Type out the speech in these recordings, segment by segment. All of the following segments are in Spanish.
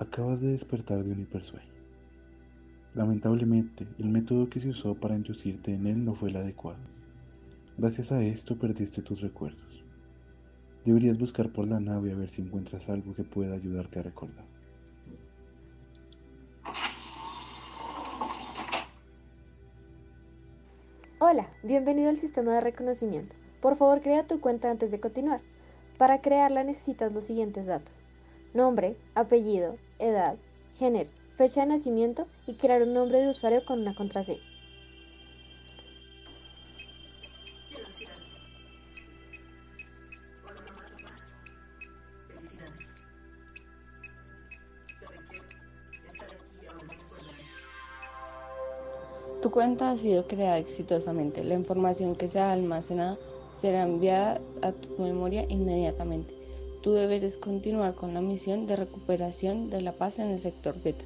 Acabas de despertar de un hipersueño. Lamentablemente, el método que se usó para inducirte en él no fue el adecuado. Gracias a esto perdiste tus recuerdos. Deberías buscar por la nave a ver si encuentras algo que pueda ayudarte a recordar. Hola, bienvenido al sistema de reconocimiento. Por favor, crea tu cuenta antes de continuar. Para crearla necesitas los siguientes datos. Nombre, apellido, edad, género, fecha de nacimiento y crear un nombre de usuario con una contraseña. Tu cuenta ha sido creada exitosamente. La información que se ha almacenado será enviada a tu memoria inmediatamente. Tu deber es continuar con la misión de recuperación de la paz en el sector beta,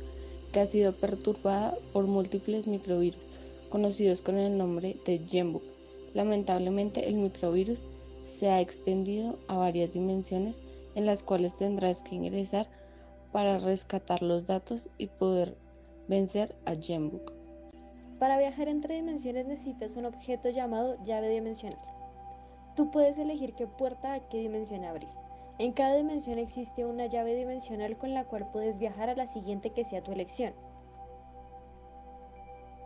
que ha sido perturbada por múltiples microvirus, conocidos con el nombre de Genbook. Lamentablemente, el microvirus se ha extendido a varias dimensiones en las cuales tendrás que ingresar para rescatar los datos y poder vencer a Genbook. Para viajar entre dimensiones necesitas un objeto llamado llave dimensional. Tú puedes elegir qué puerta a qué dimensión abrir. En cada dimensión existe una llave dimensional con la cual puedes viajar a la siguiente que sea tu elección.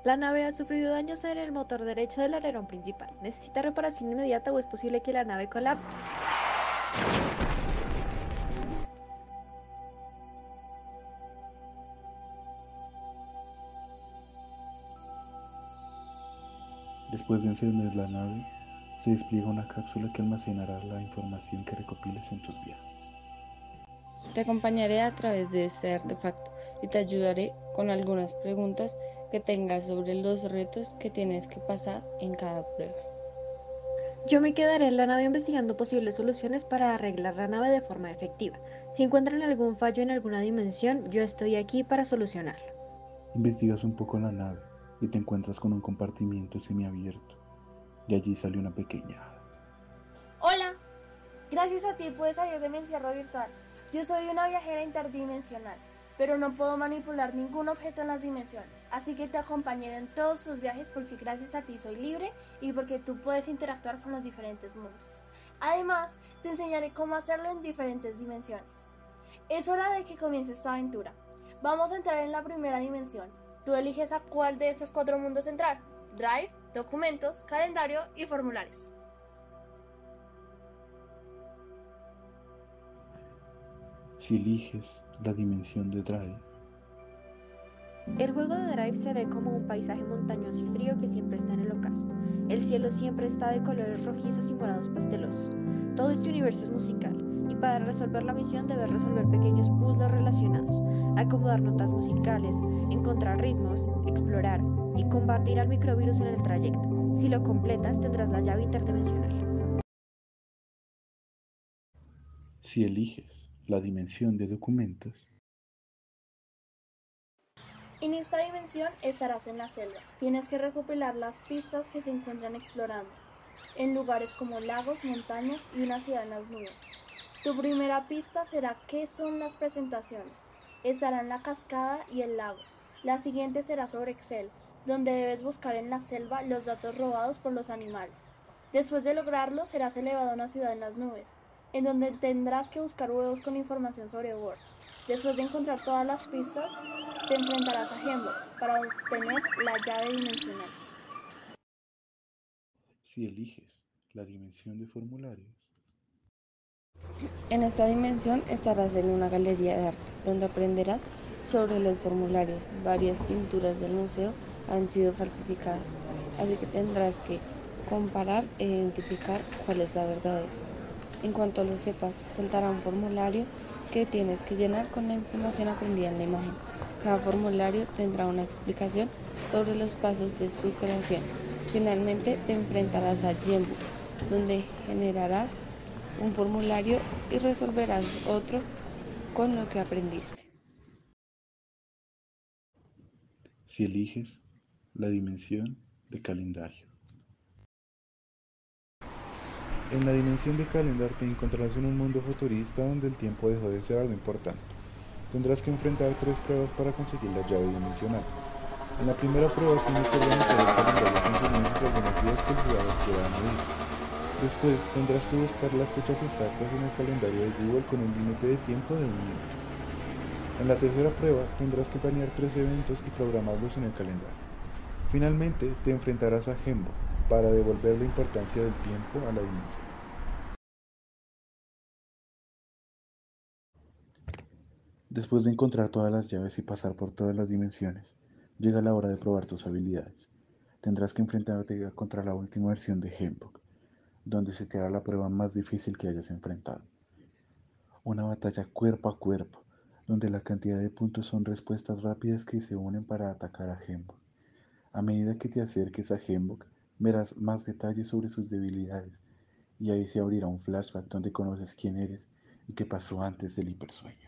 La nave ha sufrido daños en el motor derecho del alerón principal. ¿Necesita reparación inmediata o es posible que la nave colapse? Después de encender la nave, se despliega una cápsula que almacenará la información que recopiles en tus viajes. Te acompañaré a través de este artefacto y te ayudaré con algunas preguntas que tengas sobre los retos que tienes que pasar en cada prueba. Yo me quedaré en la nave investigando posibles soluciones para arreglar la nave de forma efectiva. Si encuentran algún fallo en alguna dimensión, yo estoy aquí para solucionarlo. Investigas un poco la nave y te encuentras con un compartimiento semiabierto y allí sale una pequeña Hola, gracias a ti pude salir de mi encierro virtual. Yo soy una viajera interdimensional, pero no puedo manipular ningún objeto en las dimensiones, así que te acompañaré en todos tus viajes porque gracias a ti soy libre y porque tú puedes interactuar con los diferentes mundos. Además, te enseñaré cómo hacerlo en diferentes dimensiones. Es hora de que comience esta aventura. Vamos a entrar en la primera dimensión. Tú eliges a cuál de estos cuatro mundos entrar. Drive, documentos, calendario y formularios. Si eliges la dimensión de Drive, el juego de Drive se ve como un paisaje montañoso y frío que siempre está en el ocaso. El cielo siempre está de colores rojizos y morados pastelosos. Todo este universo es musical, y para resolver la misión debes resolver pequeños puzzles relacionados, acomodar notas musicales, encontrar ritmos, explorar combatir al microvirus en el trayecto. Si lo completas tendrás la llave interdimensional. si eliges la dimensión de documentos, En esta dimensión estarás en la selva. Tienes que recopilar las pistas que se encuentran explorando, en lugares como lagos, montañas y una ciudad en las nubes. Tu primera pista será qué son las presentaciones. Estará en la cascada y el lago. La siguiente será sobre Excel, donde debes buscar en la selva los datos robados por los animales. Después de lograrlo, serás elevado a una ciudad en las nubes, en donde tendrás que buscar huevos con información sobre Word. Después de encontrar todas las pistas, te enfrentarás a Hemlock para obtener la llave dimensional. si eliges la dimensión de formularios, En esta dimensión estarás en una galería de arte, donde aprenderás sobre los formularios. Varias pinturas del museo han sido falsificadas, así que tendrás que comparar e identificar cuál es la verdadera. En cuanto lo sepas, saltará un formulario que tienes que llenar con la información aprendida en la imagen. Cada formulario tendrá una explicación sobre los pasos de su creación. Finalmente te enfrentarás a Genbook, donde generarás un formulario y resolverás otro con lo que aprendiste. si eliges la dimensión de calendario. En la dimensión de calendario te encontrarás en un mundo futurista donde el tiempo dejó de ser algo importante. tendrás que enfrentar tres pruebas para conseguir la llave dimensional. En la primera prueba tienes que organizar el calendario con meses algunos días que el jugador quiera añadir. Después tendrás que buscar las fechas exactas en el calendario de Google con un límite de tiempo de un minuto. En la tercera prueba tendrás que planear tres eventos y programarlos en el calendario. Finalmente te enfrentarás a Gembo para devolver la importancia del tiempo a la dimensión. Después de encontrar todas las llaves y pasar por todas las dimensiones, llega la hora de probar tus habilidades. Tendrás que enfrentarte contra la última versión de Hempok, donde se te hará la prueba más difícil que hayas enfrentado. Una batalla cuerpo a cuerpo, donde la cantidad de puntos son respuestas rápidas que se unen para atacar a Hembok. A medida que te acerques a Hembok, verás más detalles sobre sus debilidades, y ahí se abrirá un flashback donde conoces quién eres y qué pasó antes del hipersueño.